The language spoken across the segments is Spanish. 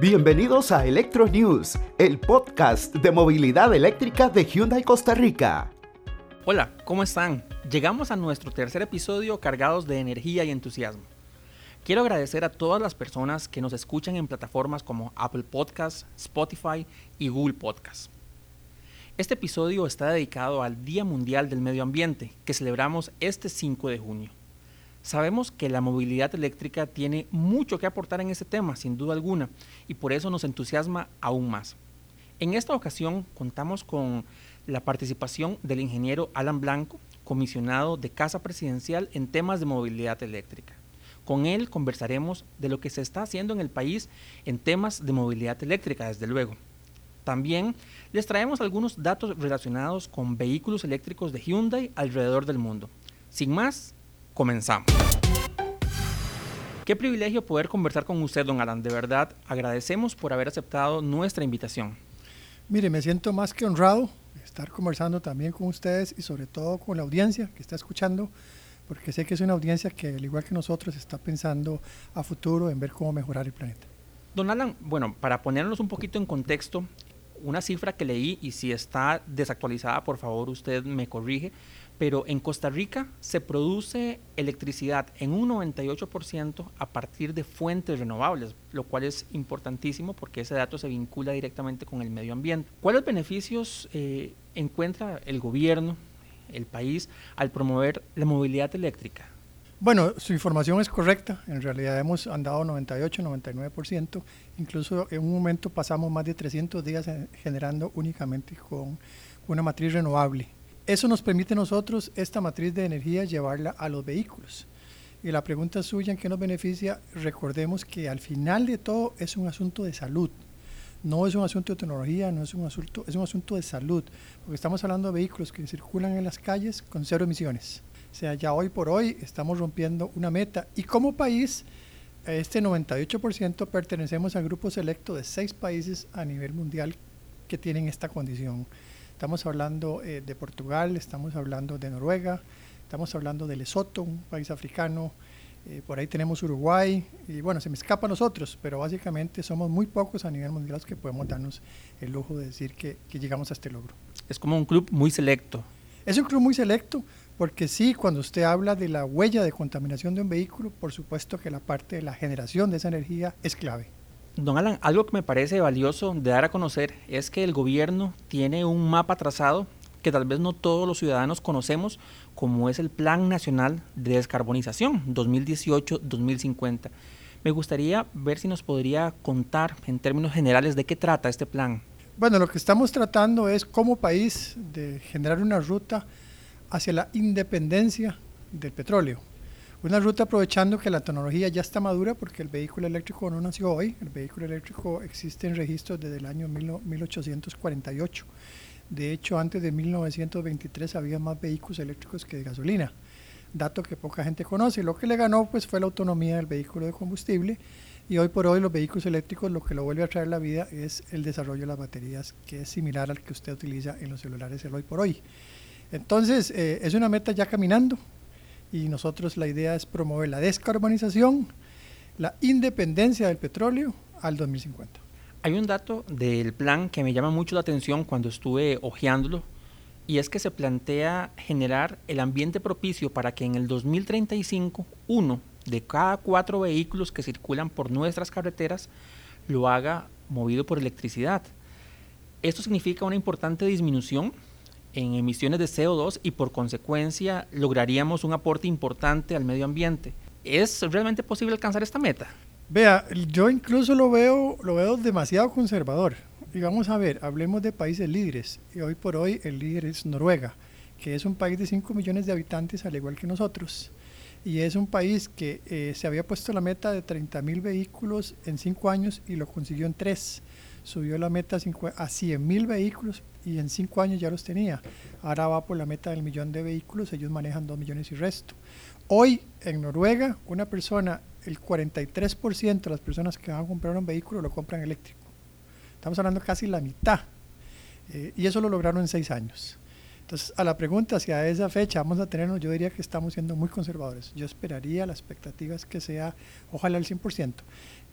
Bienvenidos a Electro News, el podcast de movilidad eléctrica de Hyundai Costa Rica. Hola, ¿cómo están? Llegamos a nuestro tercer episodio cargados de energía y entusiasmo. Quiero agradecer a todas las personas que nos escuchan en plataformas como Apple Podcasts, Spotify y Google Podcasts. Este episodio está dedicado al Día Mundial del Medio Ambiente, que celebramos este 5 de junio. Sabemos que la movilidad eléctrica tiene mucho que aportar en este tema, sin duda alguna, y por eso nos entusiasma aún más. En esta ocasión contamos con la participación del ingeniero Alan Blanco, comisionado de Casa Presidencial en temas de movilidad eléctrica. Con él conversaremos de lo que se está haciendo en el país en temas de movilidad eléctrica, desde luego. También les traemos algunos datos relacionados con vehículos eléctricos de Hyundai alrededor del mundo. Sin más, comenzamos. Qué privilegio poder conversar con usted, don Alan. De verdad, agradecemos por haber aceptado nuestra invitación. Mire, me siento más que honrado estar conversando también con ustedes y sobre todo con la audiencia que está escuchando, porque sé que es una audiencia que, al igual que nosotros, está pensando a futuro en ver cómo mejorar el planeta. Don Alan, bueno, para ponernos un poquito en contexto, una cifra que leí y si está desactualizada, por favor usted me corrige, pero en Costa Rica se produce electricidad en un 98% a partir de fuentes renovables, lo cual es importantísimo porque ese dato se vincula directamente con el medio ambiente. ¿Cuáles beneficios eh, encuentra el gobierno, el país, al promover la movilidad eléctrica? Bueno, su información es correcta. En realidad hemos andado 98, 99%. Incluso en un momento pasamos más de 300 días generando únicamente con una matriz renovable. Eso nos permite a nosotros, esta matriz de energía, llevarla a los vehículos. Y la pregunta suya, ¿en qué nos beneficia? Recordemos que al final de todo es un asunto de salud. No es un asunto de tecnología, no es un asunto, es un asunto de salud. Porque estamos hablando de vehículos que circulan en las calles con cero emisiones. O sea, ya hoy por hoy estamos rompiendo una meta. Y como país, este 98% pertenecemos al grupo selecto de seis países a nivel mundial que tienen esta condición. Estamos hablando eh, de Portugal, estamos hablando de Noruega, estamos hablando de Lesoto, un país africano, eh, por ahí tenemos Uruguay, y bueno, se me escapa a nosotros, pero básicamente somos muy pocos a nivel mundial los que podemos darnos el lujo de decir que, que llegamos a este logro. Es como un club muy selecto. Es un club muy selecto, porque sí, cuando usted habla de la huella de contaminación de un vehículo, por supuesto que la parte de la generación de esa energía es clave. Don Alan, algo que me parece valioso de dar a conocer es que el gobierno tiene un mapa trazado que tal vez no todos los ciudadanos conocemos, como es el Plan Nacional de Descarbonización 2018-2050. Me gustaría ver si nos podría contar en términos generales de qué trata este plan. Bueno, lo que estamos tratando es como país de generar una ruta hacia la independencia del petróleo. Una ruta aprovechando que la tecnología ya está madura porque el vehículo eléctrico no nació hoy, el vehículo eléctrico existe en registros desde el año 1848. De hecho, antes de 1923 había más vehículos eléctricos que de gasolina, dato que poca gente conoce. Lo que le ganó pues fue la autonomía del vehículo de combustible y hoy por hoy los vehículos eléctricos lo que lo vuelve a traer la vida es el desarrollo de las baterías, que es similar al que usted utiliza en los celulares el hoy por hoy. Entonces, eh, es una meta ya caminando, y nosotros la idea es promover la descarbonización, la independencia del petróleo al 2050. Hay un dato del plan que me llama mucho la atención cuando estuve hojeándolo y es que se plantea generar el ambiente propicio para que en el 2035 uno de cada cuatro vehículos que circulan por nuestras carreteras lo haga movido por electricidad. Esto significa una importante disminución en emisiones de CO2 y por consecuencia lograríamos un aporte importante al medio ambiente. ¿Es realmente posible alcanzar esta meta? Vea, yo incluso lo veo, lo veo demasiado conservador. Y vamos a ver, hablemos de países líderes. Y hoy por hoy el líder es Noruega, que es un país de 5 millones de habitantes al igual que nosotros. Y es un país que eh, se había puesto la meta de 30 mil vehículos en 5 años y lo consiguió en 3 subió la meta a 100 mil vehículos y en cinco años ya los tenía. Ahora va por la meta del millón de vehículos, ellos manejan 2 millones y resto. Hoy en Noruega, una persona, el 43% de las personas que van a comprar un vehículo lo compran eléctrico. Estamos hablando casi la mitad. Eh, y eso lo lograron en seis años. Entonces, a la pregunta hacia esa fecha vamos a tenernos, yo diría que estamos siendo muy conservadores. Yo esperaría, la expectativa es que sea, ojalá el 100%.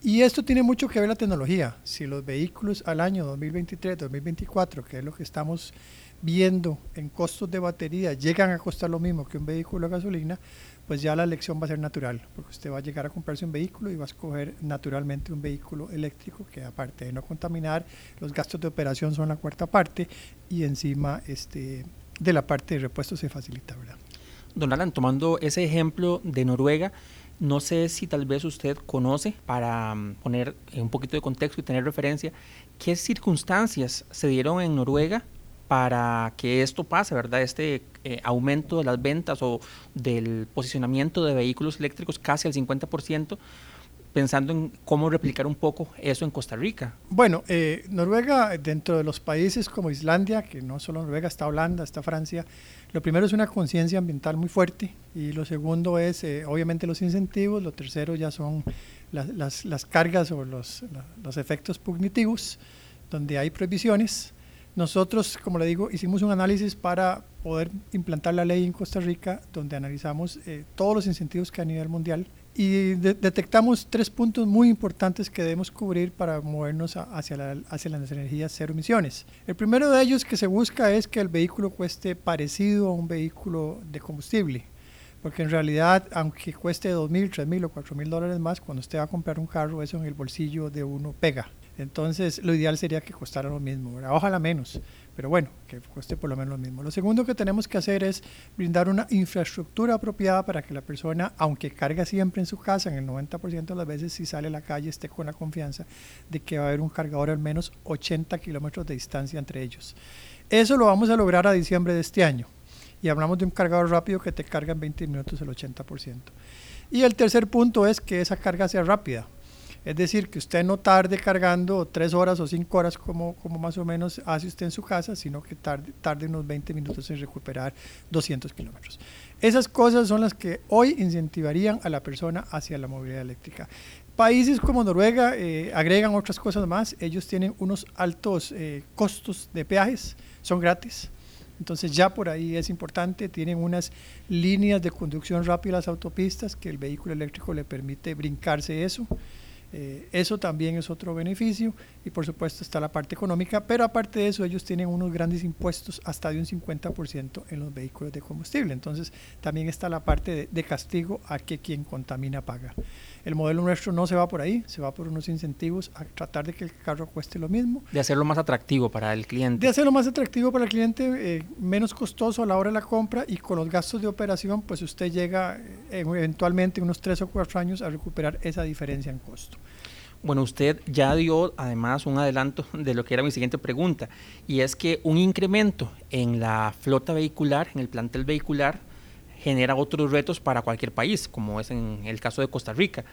Y esto tiene mucho que ver la tecnología. Si los vehículos al año 2023, 2024, que es lo que estamos viendo en costos de batería, llegan a costar lo mismo que un vehículo a gasolina, pues ya la elección va a ser natural, porque usted va a llegar a comprarse un vehículo y va a escoger naturalmente un vehículo eléctrico que aparte de no contaminar, los gastos de operación son la cuarta parte y encima este, de la parte de repuesto se facilita, ¿verdad? Don Alan, tomando ese ejemplo de Noruega, no sé si tal vez usted conoce, para mm, poner un poquito de contexto y tener referencia, qué circunstancias se dieron en Noruega para que esto pase, ¿verdad? Este eh, aumento de las ventas o del posicionamiento de vehículos eléctricos casi al 50%, pensando en cómo replicar un poco eso en Costa Rica. Bueno, eh, Noruega, dentro de los países como Islandia, que no solo Noruega, está Holanda, está Francia, lo primero es una conciencia ambiental muy fuerte y lo segundo es eh, obviamente los incentivos, lo tercero ya son las, las, cargas o los, los efectos cognitivos, donde hay prohibiciones nosotros, como le digo, hicimos un análisis para poder implantar la ley en Costa Rica, donde analizamos eh, todos los incentivos que a nivel mundial y detectamos tres puntos muy importantes que debemos cubrir para movernos hacia, la, hacia las energías cero emisiones. El primero de ellos que se busca es que el vehículo cueste parecido a un vehículo de combustible. Porque en realidad, aunque cueste 2.000, 3.000 o 4.000 dólares más, cuando usted va a comprar un carro, eso en el bolsillo de uno pega. Entonces, lo ideal sería que costara lo mismo, ojalá menos, pero bueno, que cueste por lo menos lo mismo. Lo segundo que tenemos que hacer es brindar una infraestructura apropiada para que la persona, aunque carga siempre en su casa, en el 90% de las veces si sale a la calle, esté con la confianza de que va a haber un cargador al menos 80 kilómetros de distancia entre ellos. Eso lo vamos a lograr a diciembre de este año. Y hablamos de un cargador rápido que te carga en 20 minutos el 80%. Y el tercer punto es que esa carga sea rápida. Es decir, que usted no tarde cargando tres horas o cinco horas como, como más o menos hace usted en su casa, sino que tarde, tarde unos 20 minutos en recuperar 200 kilómetros. Esas cosas son las que hoy incentivarían a la persona hacia la movilidad eléctrica. Países como Noruega eh, agregan otras cosas más. Ellos tienen unos altos eh, costos de peajes, son gratis. Entonces ya por ahí es importante, tienen unas líneas de conducción rápida las autopistas que el vehículo eléctrico le permite brincarse eso. Eh, eso también es otro beneficio y por supuesto está la parte económica, pero aparte de eso ellos tienen unos grandes impuestos hasta de un 50% en los vehículos de combustible. Entonces también está la parte de, castigo a que quien contamina paga. El modelo nuestro no se va por ahí, se va por unos incentivos a tratar de que el carro cueste lo mismo. De hacerlo más atractivo para el cliente. De hacerlo más atractivo para el cliente, eh, menos costoso a la hora de la compra y con los gastos de operación, pues usted llega eh, eventualmente unos 3 o 4 años a recuperar esa diferencia en costo. Bueno, usted ya dio además un adelanto de lo que era mi siguiente pregunta, y es que un incremento en la flota vehicular, en el plantel vehicular, genera otros retos para cualquier país, como es en el caso de Costa Rica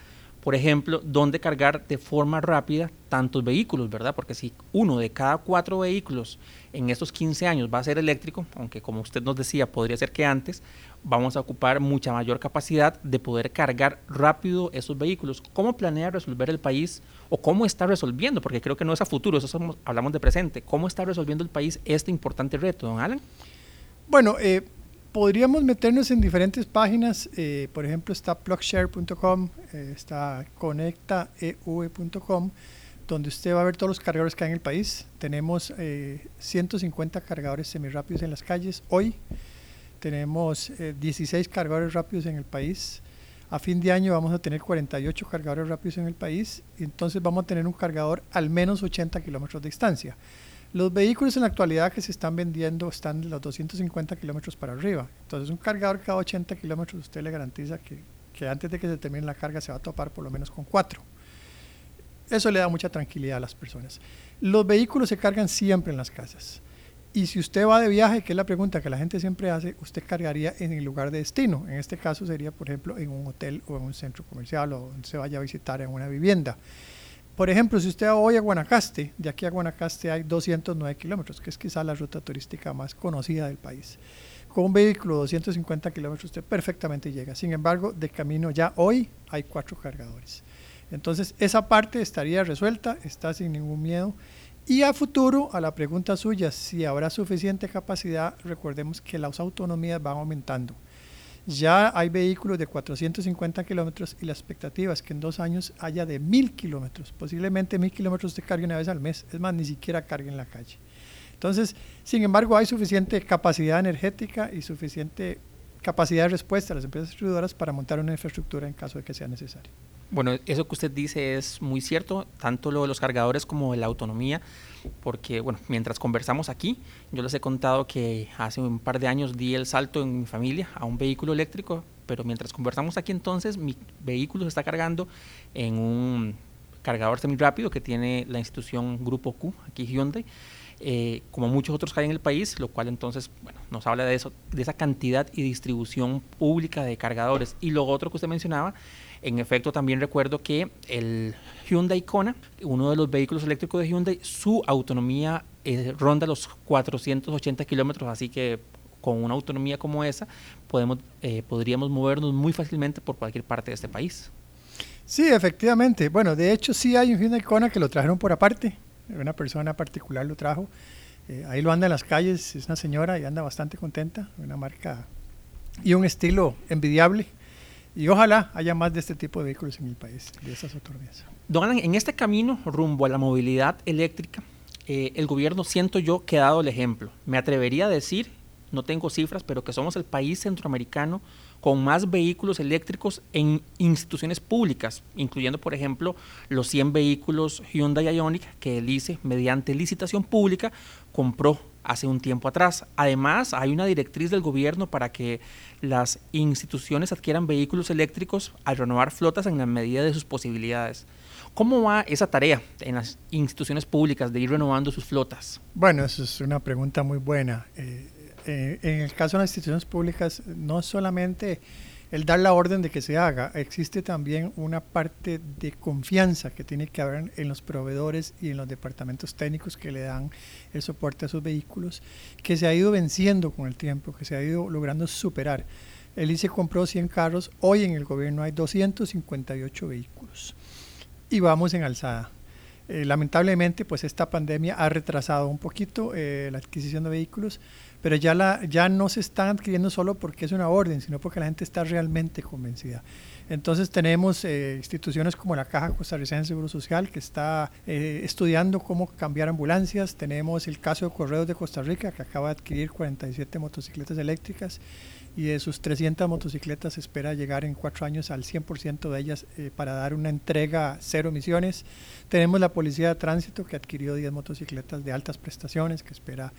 por ejemplo, dónde cargar de forma rápida tantos vehículos, ¿verdad? Porque si uno de cada cuatro vehículos en estos 15 años va a ser eléctrico, aunque como usted nos decía, podría ser que antes, vamos a ocupar mucha mayor capacidad de poder cargar rápido esos vehículos. ¿Cómo planea resolver el país o cómo está resolviendo? Porque creo que no es a futuro, eso somos, hablamos de presente. ¿Cómo está resolviendo el país este importante reto, don Alan? Bueno, eh, podríamos meternos en diferentes páginas, eh, por ejemplo está plugshare.com, eh, está conectaev.com, donde usted va a ver todos los cargadores que hay en el país. Tenemos 150 eh, cargadores semirápidos en las calles hoy, tenemos 16 cargadores rápidos en el país. A fin de año vamos a tener 48 cargadores rápidos en el país, entonces vamos a tener un cargador al menos 80 kilómetros de distancia. Los vehículos en la actualidad que se están vendiendo están de los 250 kilómetros para arriba. Entonces, un cargador cada 80 kilómetros, usted le garantiza que, que, antes de que se termine la carga se va a topar por lo menos con cuatro. Eso le da mucha tranquilidad a las personas. Los vehículos se cargan siempre en las casas. Y si usted va de viaje, que es la pregunta que la gente siempre hace, usted cargaría en el lugar de destino. En este caso sería, por ejemplo, en un hotel o en un centro comercial o donde se vaya a visitar en una vivienda. Por ejemplo, si usted va hoy a Guanacaste, de aquí a Guanacaste hay 209 kilómetros, que es quizá la ruta turística más conocida del país. Con un vehículo de 250 kilómetros usted perfectamente llega. Sin embargo, de camino ya hoy hay cuatro cargadores. Entonces, esa parte estaría resuelta, está sin ningún miedo Y a futuro, a la pregunta suya, si habrá suficiente capacidad, recordemos que las autonomías van aumentando. Ya hay vehículos de 450 kilómetros y la expectativa es que en dos años haya de 1000 kilómetros. Posiblemente 1000 kilómetros de carga una vez al mes. Es más, ni siquiera carga en la calle. Entonces, sin embargo, hay suficiente capacidad energética y suficiente capacidad de respuesta a las empresas distribuidoras para montar una infraestructura en caso de que sea necesario. Bueno, eso que usted dice es muy cierto, tanto lo de los cargadores como de la autonomía, porque, bueno, mientras conversamos aquí, yo les he contado que hace un par de años di el salto en mi familia a un vehículo eléctrico, pero mientras conversamos aquí entonces, mi vehículo se está cargando en un cargador semi rápido que tiene la institución Grupo Q, aquí Hyundai, eh, como muchos otros que hay en el país, lo cual entonces bueno, nos habla de eso, de esa cantidad y distribución pública de cargadores. Y lo otro que usted mencionaba, en efecto también recuerdo que el Hyundai Kona, uno de los vehículos eléctricos de Hyundai, su autonomía eh, ronda los 480 kilómetros, así que con una autonomía como esa podemos, eh, podríamos movernos muy fácilmente por cualquier parte de este país. Sí, efectivamente. Bueno, de hecho sí hay un Hyundai Kona que lo trajeron por aparte una persona particular lo trajo. Eh, ahí lo anda en las calles, es una señora y anda bastante contenta, una marca y un estilo envidiable. Y ojalá haya más de este tipo de vehículos en el país, de esas autonomías. Don Alan, en este camino rumbo a la movilidad eléctrica, eh, el gobierno siento yo que ha dado el ejemplo. Me atrevería a decir, no tengo cifras, pero que somos el país centroamericano con más vehículos eléctricos en instituciones públicas, incluyendo, por ejemplo, los 100 vehículos Hyundai Ioniq que el ICE, mediante licitación pública, compró hace un tiempo atrás. Además, hay una directriz del gobierno para que las instituciones adquieran vehículos eléctricos al renovar flotas en la medida de sus posibilidades. ¿Cómo va esa tarea en las instituciones públicas de ir renovando sus flotas? Bueno, eso es una pregunta muy buena. Eh, eh, en el caso de las instituciones públicas, no solamente el dar la orden de que se haga, existe también una parte de confianza que tiene que haber en los proveedores y en los departamentos técnicos que le dan el soporte a sus vehículos, que se ha ido venciendo con el tiempo, que se ha ido logrando superar. El ICE compró 100 carros, hoy en el gobierno hay 258 vehículos y vamos en alzada. Eh, lamentablemente, pues esta pandemia ha retrasado un poquito eh, la adquisición de vehículos, pero ya, la, ya no se están adquiriendo solo porque es una orden, sino porque la gente está realmente convencida. Entonces tenemos eh, instituciones como la Caja Costarricense de Seguro Social que está estudiando cómo cambiar ambulancias. Tenemos el caso de Correos de Costa Rica que acaba de adquirir 47 motocicletas eléctricas y de sus 300 motocicletas espera llegar en cuatro años al 100% de ellas eh, para dar una entrega cero emisiones. Tenemos la Policía de Tránsito que adquirió 10 motocicletas de altas prestaciones que espera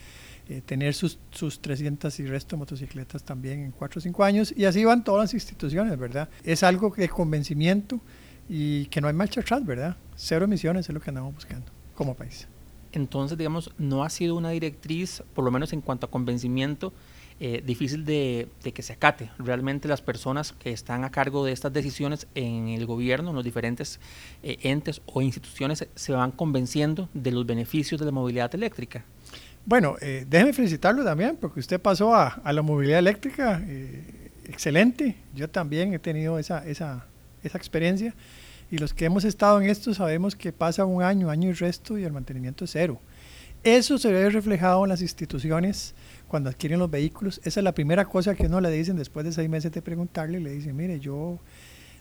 eh, tener sus, sus 300 y resto de motocicletas también en cuatro o cinco años y así van todas las instituciones, ¿verdad? Es algo de convencimiento y que no hay marcha atrás, ¿verdad? Cero emisiones es lo que andamos buscando como país. Entonces, digamos, no ha sido una directriz, por lo menos en cuanto a convencimiento, eh, difícil de, que se acate. Realmente las personas que están a cargo de estas decisiones en el gobierno, en los diferentes eh, entes o instituciones, se van convenciendo de los beneficios de la movilidad eléctrica. Bueno, eh, déjeme felicitarlo también, porque usted pasó a, la movilidad eléctrica, eh, excelente. Yo también he tenido esa, esa, esa experiencia. Y los que hemos estado en esto sabemos que pasa un año, año y resto y el mantenimiento es cero. Eso se ve reflejado en las instituciones cuando adquieren los vehículos. Esa es la primera cosa que uno le dicen después de seis meses de preguntarle. Le dicen, mire, yo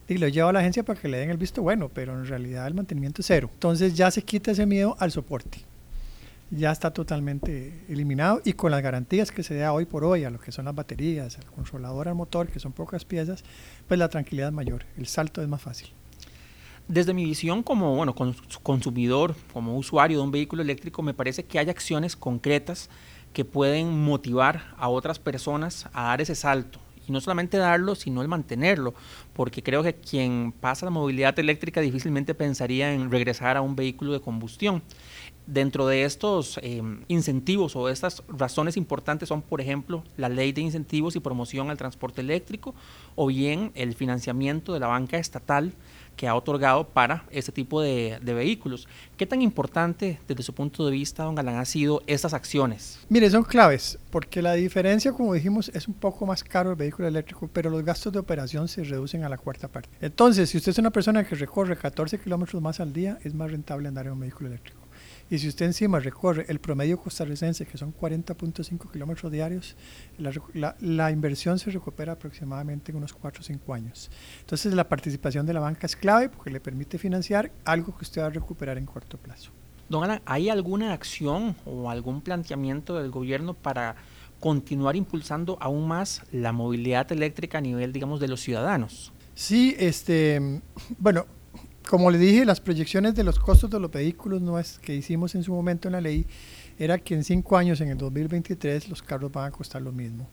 y lo llevo a la agencia para que le den el visto bueno, pero en realidad el mantenimiento es cero. Entonces ya se quita ese miedo al soporte. Ya está totalmente eliminado y con las garantías que se da hoy por hoy a lo que son las baterías, al controlador al motor, que son pocas piezas, pues la tranquilidad es mayor, el salto es más fácil. Desde mi visión como bueno, consumidor, como usuario de un vehículo eléctrico, me parece que hay acciones concretas que pueden motivar a otras personas a dar ese salto. No solamente darlo, sino el mantenerlo, porque creo que quien pasa la movilidad eléctrica difícilmente pensaría en regresar a un vehículo de combustión. Dentro de estos em, incentivos o estas razones importantes son, por ejemplo, la ley de incentivos y promoción al transporte eléctrico o bien el financiamiento de la banca estatal que ha otorgado para este tipo de, vehículos. ¿Qué tan importante desde su punto de vista, don Galán, ha sido estas acciones? Mire, son claves, porque la diferencia, como dijimos, es un poco más caro el vehículo eléctrico, pero los gastos de operación se reducen a la cuarta parte. Entonces, si usted es una persona que recorre 14 kilómetros más al día, es más rentable andar en un vehículo eléctrico. Y si usted encima recorre el promedio costarricense, que son 40.5 kilómetros diarios, la, la, inversión se recupera aproximadamente en unos 4 o 5 años. Entonces la participación de la banca es clave porque le permite financiar algo que usted va a recuperar en corto plazo. Don Alan, ¿hay alguna acción o algún planteamiento del gobierno para continuar impulsando aún más la movilidad eléctrica a nivel, digamos, de los ciudadanos? Sí, este, bueno, como le dije, las proyecciones de los costos de los vehículos no es, que hicimos en su momento en la ley era que en cinco años, en el 2023, los carros van a costar lo mismo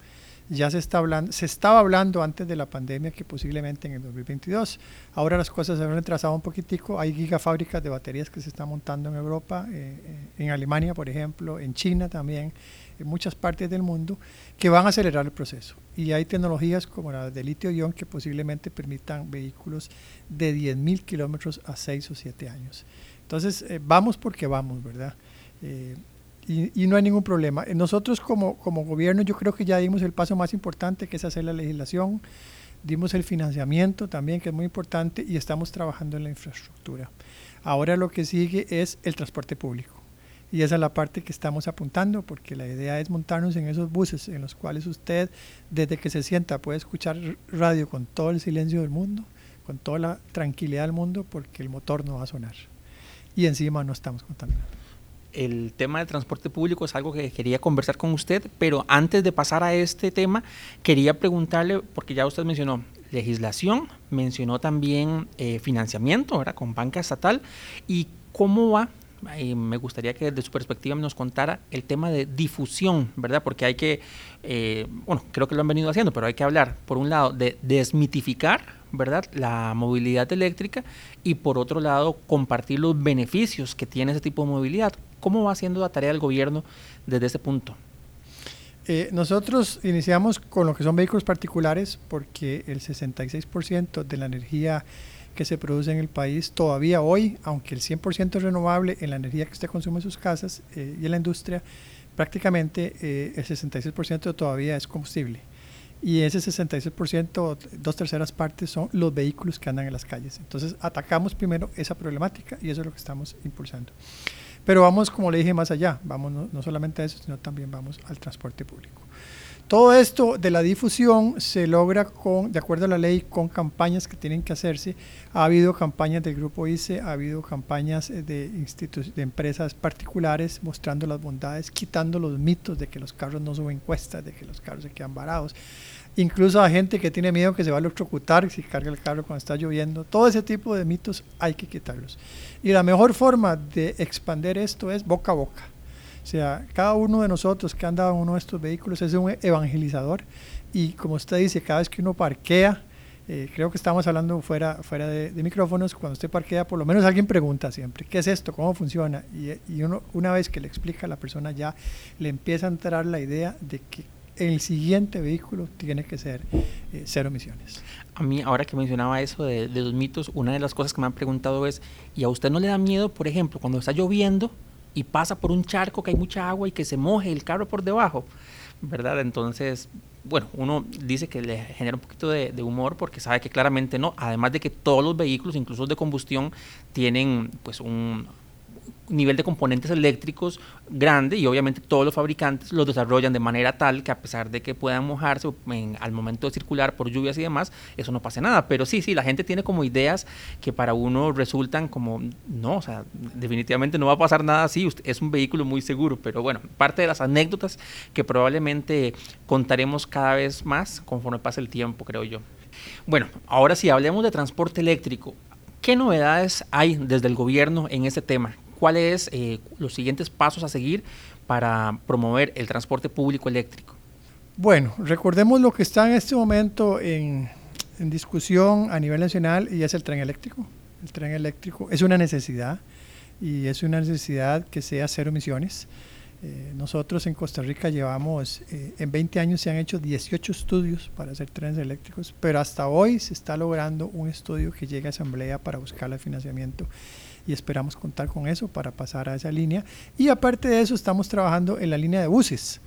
ya se está hablando, se estaba hablando antes de la pandemia que posiblemente en el 2022. Ahora las cosas se han retrasado un poquitico. Hay gigafábricas de baterías que se están montando en Europa, eh, eh, en Alemania, por ejemplo, en China también, en muchas partes del mundo, que van a acelerar el proceso. Y hay tecnologías como la de litio-ion que posiblemente permitan vehículos de 10.000 kilómetros a 6 o 7 años. Entonces, eh, vamos porque vamos, ¿verdad? y, no hay ningún problema. Nosotros como, como gobierno yo creo que ya dimos el paso más importante, que es hacer la legislación, dimos el financiamiento también, que es muy importante, y estamos trabajando en la infraestructura. Ahora lo que sigue es el transporte público. Y esa es la parte que estamos apuntando, porque la idea es montarnos en esos buses en los cuales usted, desde que se sienta, puede escuchar radio con todo el silencio del mundo, con toda la tranquilidad del mundo, porque el motor no va a sonar. Y encima no estamos contaminando el tema del transporte público es algo que quería conversar con usted, pero antes de pasar a este tema, quería preguntarle, porque ya usted mencionó legislación, mencionó también eh, financiamiento, ¿verdad? Con banca estatal, y cómo va me gustaría que desde su perspectiva nos contara el tema de difusión, ¿verdad? Porque hay que, eh, bueno, creo que lo han venido haciendo, pero hay que hablar, por un lado, de desmitificar, ¿verdad? La movilidad eléctrica y por otro lado, compartir los beneficios que tiene ese tipo de movilidad. ¿Cómo va haciendo la tarea del gobierno desde ese punto? Eh, nosotros iniciamos con lo que son vehículos particulares porque el 66% de la energía que se produce en el país todavía hoy, aunque el 100% es renovable en la energía que usted consume en sus casas eh, y en la industria, prácticamente eh, el 66% todavía es combustible. Y ese 66%, dos terceras partes, son los vehículos que andan en las calles. Entonces atacamos primero esa problemática y eso es lo que estamos impulsando. Pero vamos, como le dije, más allá. Vamos no, no solamente a eso, sino también vamos al transporte público. Todo esto de la difusión se logra con, de acuerdo a la ley, con campañas que tienen que hacerse. Ha habido campañas del grupo ICE, ha habido campañas eh, de, empresas particulares mostrando las bondades, quitando los mitos de que los carros no suben cuestas, de que los carros se quedan varados. Incluso a gente que tiene miedo que se va a electrocutar si carga el carro cuando está lloviendo. Todo ese tipo de mitos hay que quitarlos. Y la mejor forma de expandir esto es boca a boca o sea, cada uno de nosotros que anda en uno de estos vehículos es un evangelizador y como usted dice, cada vez que uno parquea, eh, creo que estamos hablando fuera, fuera de, micrófonos, cuando usted parquea, por lo menos alguien pregunta siempre, ¿qué es esto? ¿Cómo funciona? Y, uno, una vez que le explica a la persona ya le empieza a entrar la idea de que el siguiente vehículo tiene que ser eh, cero emisiones. A mí, ahora que mencionaba eso de, de, los mitos, una de las cosas que me han preguntado es, ¿y a usted no le da miedo, por ejemplo, cuando está lloviendo, y pasa por un charco que hay mucha agua y que se moje el carro por debajo, ¿verdad? Entonces, bueno, uno dice que le genera un poquito de, humor porque sabe que claramente no, además de que todos los vehículos, incluso de combustión, tienen pues un, nivel de componentes eléctricos grande y obviamente todos los fabricantes los desarrollan de manera tal que a pesar de que puedan mojarse al momento de circular por lluvias y demás, eso no pase nada. Pero sí, sí, la gente tiene como ideas que para uno resultan como, no, o sea, definitivamente no va a pasar nada así, es un vehículo muy seguro, pero bueno, parte de las anécdotas que probablemente contaremos cada vez más conforme pase el tiempo, creo yo. Bueno, ahora sí, hablemos de transporte eléctrico. ¿Qué novedades hay desde el gobierno en ese tema? cuáles eh, los siguientes pasos a seguir para promover el transporte público eléctrico. Bueno, recordemos lo que está en este momento en, discusión a nivel nacional y es el tren eléctrico. El tren eléctrico es una necesidad y es una necesidad que sea cero emisiones. Eh, nosotros en Costa Rica llevamos, eh, en 20 años se han hecho 18 estudios para hacer trenes eléctricos, pero hasta hoy se está logrando un estudio que llega a asamblea para buscar el financiamiento y esperamos contar con eso para pasar a esa línea. Y aparte de eso, estamos trabajando en la línea de buses.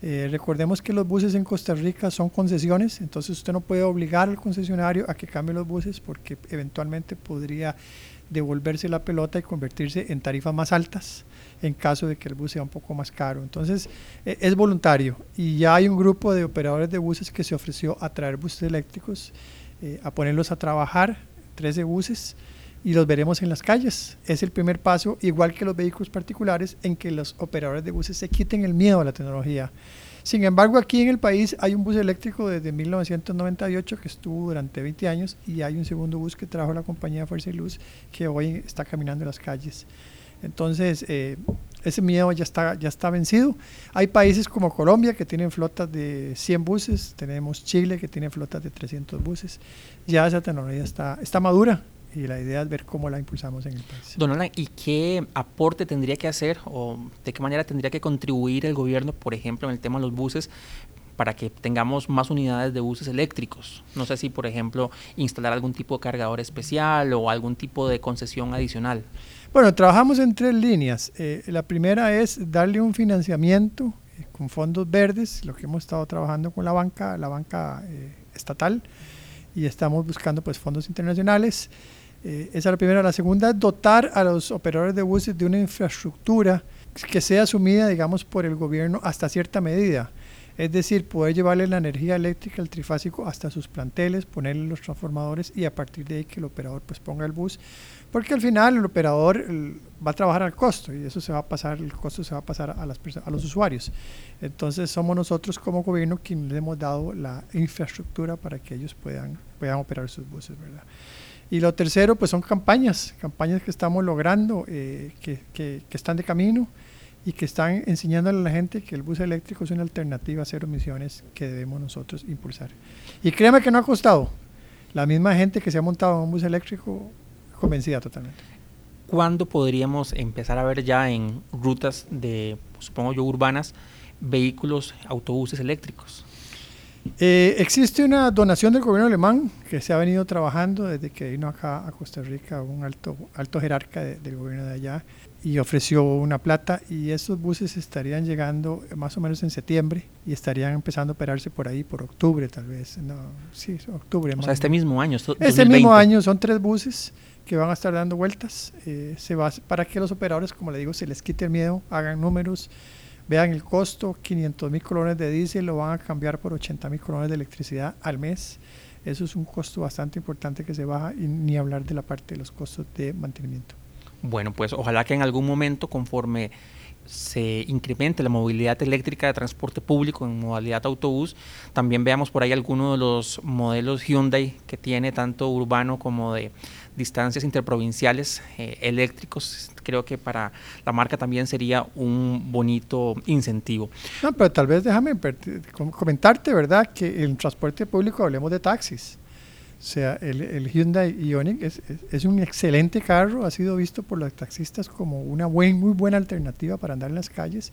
Eh, recordemos que los buses en Costa Rica son concesiones, entonces usted no puede obligar al concesionario a que cambie los buses porque eventualmente podría devolverse la pelota y convertirse en tarifas más altas en caso de que el bus sea un poco más caro. Entonces eh, es voluntario y ya hay un grupo de operadores de buses que se ofreció a traer buses eléctricos, eh, a ponerlos a trabajar, 13 buses, y los veremos en las calles. Es el primer paso, igual que los vehículos particulares, en que los operadores de buses se quiten el miedo a la tecnología. Sin embargo, aquí en el país hay un bus eléctrico desde 1998 que estuvo durante 20 años y hay un segundo bus que trajo la compañía Fuerza y Luz que hoy está caminando en las calles. Entonces, eh, ese miedo ya está, ya está vencido. Hay países como Colombia que tienen flotas de 100 buses, tenemos Chile que tiene flotas de 300 buses. Ya esa tecnología está, está madura y la idea es ver cómo la impulsamos en el país. Don Alan, ¿y qué aporte tendría que hacer o de qué manera tendría que contribuir el gobierno, por ejemplo, en el tema de los buses, para que tengamos más unidades de buses eléctricos. No sé si, por ejemplo, instalar algún tipo de cargador especial o algún tipo de concesión adicional. Bueno, trabajamos en tres líneas. Eh, la primera es darle un financiamiento eh, con fondos verdes, lo que hemos estado trabajando con la banca, la banca eh, estatal, y estamos buscando pues fondos internacionales. Esa es la primera. La segunda dotar a los operadores de buses de una infraestructura que sea asumida, digamos, por el gobierno hasta cierta medida. Es decir, poder llevarle la energía eléctrica al trifásico hasta sus planteles, ponerle los transformadores y a partir de ahí que el operador pues ponga el bus. Porque al final el operador va a trabajar al costo y eso se va a pasar, el costo se va a pasar a, las a los usuarios. Entonces somos nosotros como gobierno quienes les hemos dado la infraestructura para que ellos puedan, puedan operar sus buses, ¿verdad? Y lo tercero, pues son campañas, campañas que estamos logrando, eh, que, que, están de camino y que están enseñándole a la gente que el bus eléctrico es una alternativa a cero emisiones que debemos nosotros impulsar. Y créame que no ha costado. La misma gente que se ha montado en un bus eléctrico convencida totalmente. ¿Cuándo podríamos empezar a ver ya en rutas de, supongo yo, urbanas, vehículos, autobuses eléctricos? Eh, existe una donación del gobierno alemán que se ha venido trabajando desde que vino acá a Costa Rica un alto, alto jerarca del gobierno de allá y ofreció una plata y esos buses estarían llegando más o menos en septiembre y estarían empezando a operarse por ahí por octubre tal vez. No, sí, octubre. O sea, este mismo año. Este mismo año son tres buses que van a estar dando vueltas eh, se va, para que los operadores, como le digo, se les quite el miedo, hagan números, vean el costo, 500 mil colones de diésel lo van a cambiar por 80 mil colones de electricidad al mes. Eso es un costo bastante importante que se baja y ni hablar de la parte de los costos de mantenimiento. Bueno, pues ojalá que en algún momento, conforme se incremente la movilidad eléctrica de transporte público en modalidad autobús, también veamos por ahí algunos de los modelos Hyundai que tiene tanto urbano como de distancias interprovinciales eh, eléctricos. Creo que para la marca también sería un bonito incentivo. No, pero tal vez déjame comentarte, ¿verdad? Que en transporte público hablemos de taxis. O sea, el, Hyundai Ioniq es, un excelente carro, ha sido visto por los taxistas como una muy buena alternativa para andar en las calles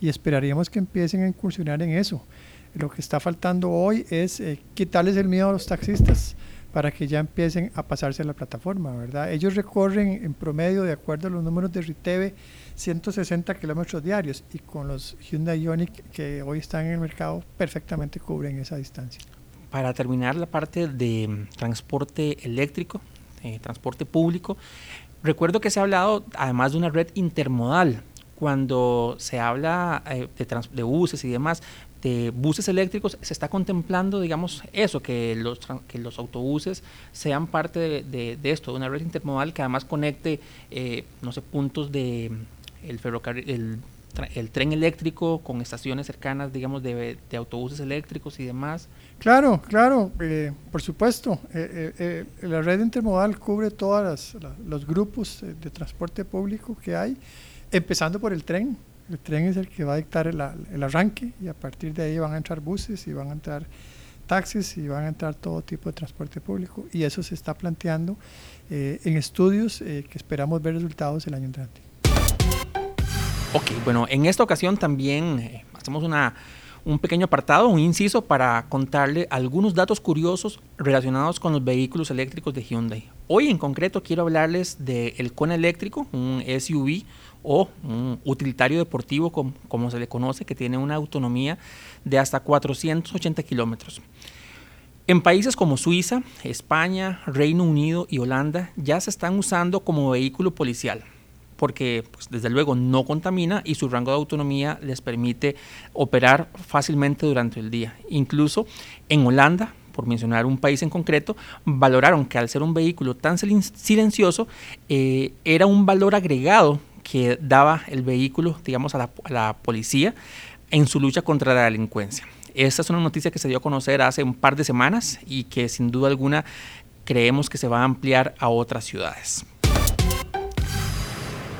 y esperaríamos que empiecen a incursionar en eso. Lo que está faltando hoy es eh, quitarles el miedo a los taxistas para que ya empiecen a pasarse a la plataforma, ¿verdad? Ellos recorren en promedio, de acuerdo a los números de Riteve, 160 kilómetros diarios y con los Hyundai Ioniq que hoy están en el mercado perfectamente cubren esa distancia para terminar la parte de mm, transporte eléctrico, eh, transporte público, recuerdo que se ha hablado además de una red intermodal. Cuando se habla eh, de, buses y demás, de buses eléctricos, se está contemplando, digamos, eso, que los, que los autobuses sean parte de, esto, de una red intermodal que además conecte, eh, no sé, puntos de mm, el ferrocarril, el el tren eléctrico con estaciones cercanas, digamos, de, autobuses eléctricos y demás. Claro, claro, eh, por supuesto. Eh, eh, la red intermodal cubre todos los grupos de transporte público que hay, empezando por el tren. El tren es el que va a dictar el, el, arranque y a partir de ahí van a entrar buses y van a entrar taxis y van a entrar todo tipo de transporte público y eso se está planteando en estudios que esperamos ver resultados el año entrante. Ok, bueno, en esta ocasión también eh, hacemos una, un pequeño apartado, un inciso para contarle algunos datos curiosos relacionados con los vehículos eléctricos de Hyundai. Hoy en concreto quiero hablarles del Kona eléctrico, un SUV o un utilitario deportivo como, como se le conoce, que tiene una autonomía de hasta 480 kilómetros. En países como Suiza, España, Reino Unido y Holanda ya se están usando como vehículo policial porque pues, desde luego no contamina y su rango de autonomía les permite operar fácilmente durante el día. Incluso en Holanda, por mencionar un país en concreto, valoraron que al ser un vehículo tan silencioso, eh, era un valor agregado que daba el vehículo, digamos, a la, policía en su lucha contra la delincuencia. Esta es una noticia que se dio a conocer hace un par de semanas y que sin duda alguna creemos que se va a ampliar a otras ciudades.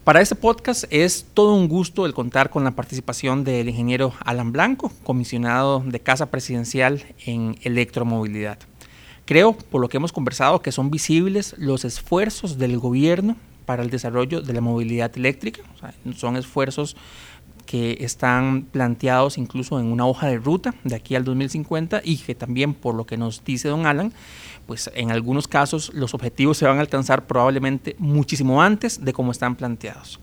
Para este podcast es todo un gusto el contar con la participación del ingeniero Alan Blanco, comisionado de Casa Presidencial en electromovilidad. Creo, por lo que hemos conversado, que son visibles los esfuerzos del gobierno para el desarrollo de la movilidad eléctrica. son esfuerzos que están planteados incluso en una hoja de ruta de aquí al 2050 y que también, por lo que nos dice don Alan, pues en algunos casos los objetivos se van a alcanzar probablemente muchísimo antes de cómo están planteados.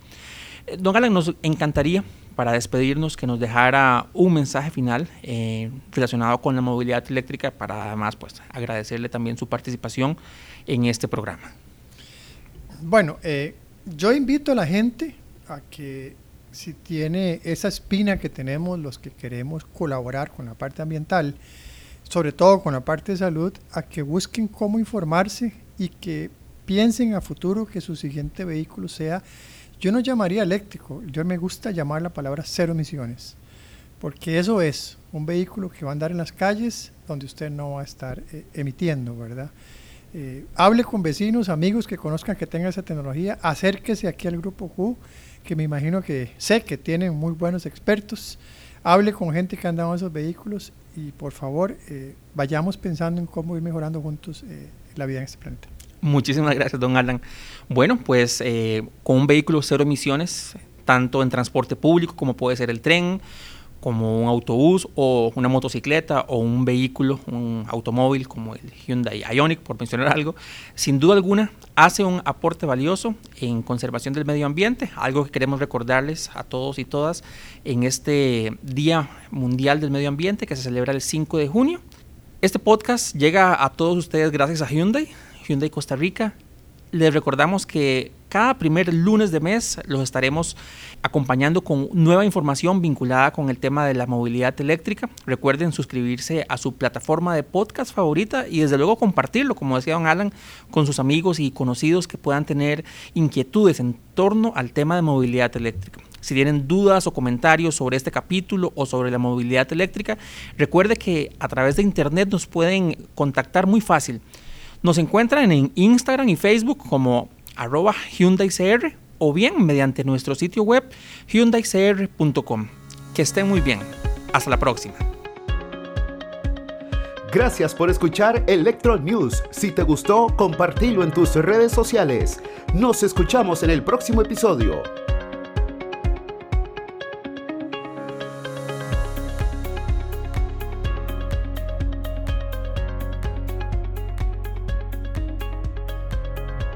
Eh, don Alan, nos encantaría para despedirnos que nos dejara un mensaje final eh, relacionado con la movilidad eléctrica para además pues agradecerle también su participación en este programa. Bueno, eh, yo invito a la gente a que si tiene esa espina que tenemos los que queremos colaborar con la parte ambiental, sobre todo con la parte de salud, a que busquen cómo informarse y que piensen a futuro que su siguiente vehículo sea, yo no llamaría eléctrico, yo me gusta llamar la palabra cero emisiones, porque eso es un vehículo que va a andar en las calles donde usted no va a estar eh, emitiendo, ¿verdad? Eh, hable con vecinos, amigos que conozcan que tenga esa tecnología, acérquese aquí al grupo Q, que me imagino que sé que tienen muy buenos expertos, hable con gente que anda en esos vehículos y por favor eh, vayamos pensando en cómo ir mejorando juntos eh, la vida en este planeta. Muchísimas gracias, don Alan. Bueno, pues con un vehículo cero emisiones, tanto en transporte público como puede ser el tren, como un autobús o una motocicleta o un vehículo, un automóvil como el Hyundai Ioniq, por mencionar algo, sin duda alguna hace un aporte valioso en conservación del medio ambiente, algo que queremos recordarles a todos y todas en este Día Mundial del Medio Ambiente que se celebra el 5 de junio. Este podcast llega a todos ustedes gracias a Hyundai, Hyundai Costa Rica. Les recordamos que cada primer lunes de mes los estaremos acompañando con nueva información vinculada con el tema de la movilidad eléctrica. Recuerden suscribirse a su plataforma de podcast favorita y desde luego compartirlo, como decía don Alan, con sus amigos y conocidos que puedan tener inquietudes en torno al tema de movilidad eléctrica. Si tienen dudas o comentarios sobre este capítulo o sobre la movilidad eléctrica, recuerde que a través de internet nos pueden contactar muy fácil. Nos encuentran en Instagram y Facebook como arroba Hyundai CR o bien mediante nuestro sitio web hyundaicr.com. Que estén muy bien. Hasta la próxima. Gracias por escuchar Electro News. Si te gustó, compartilo en tus redes sociales. Nos escuchamos en el próximo episodio.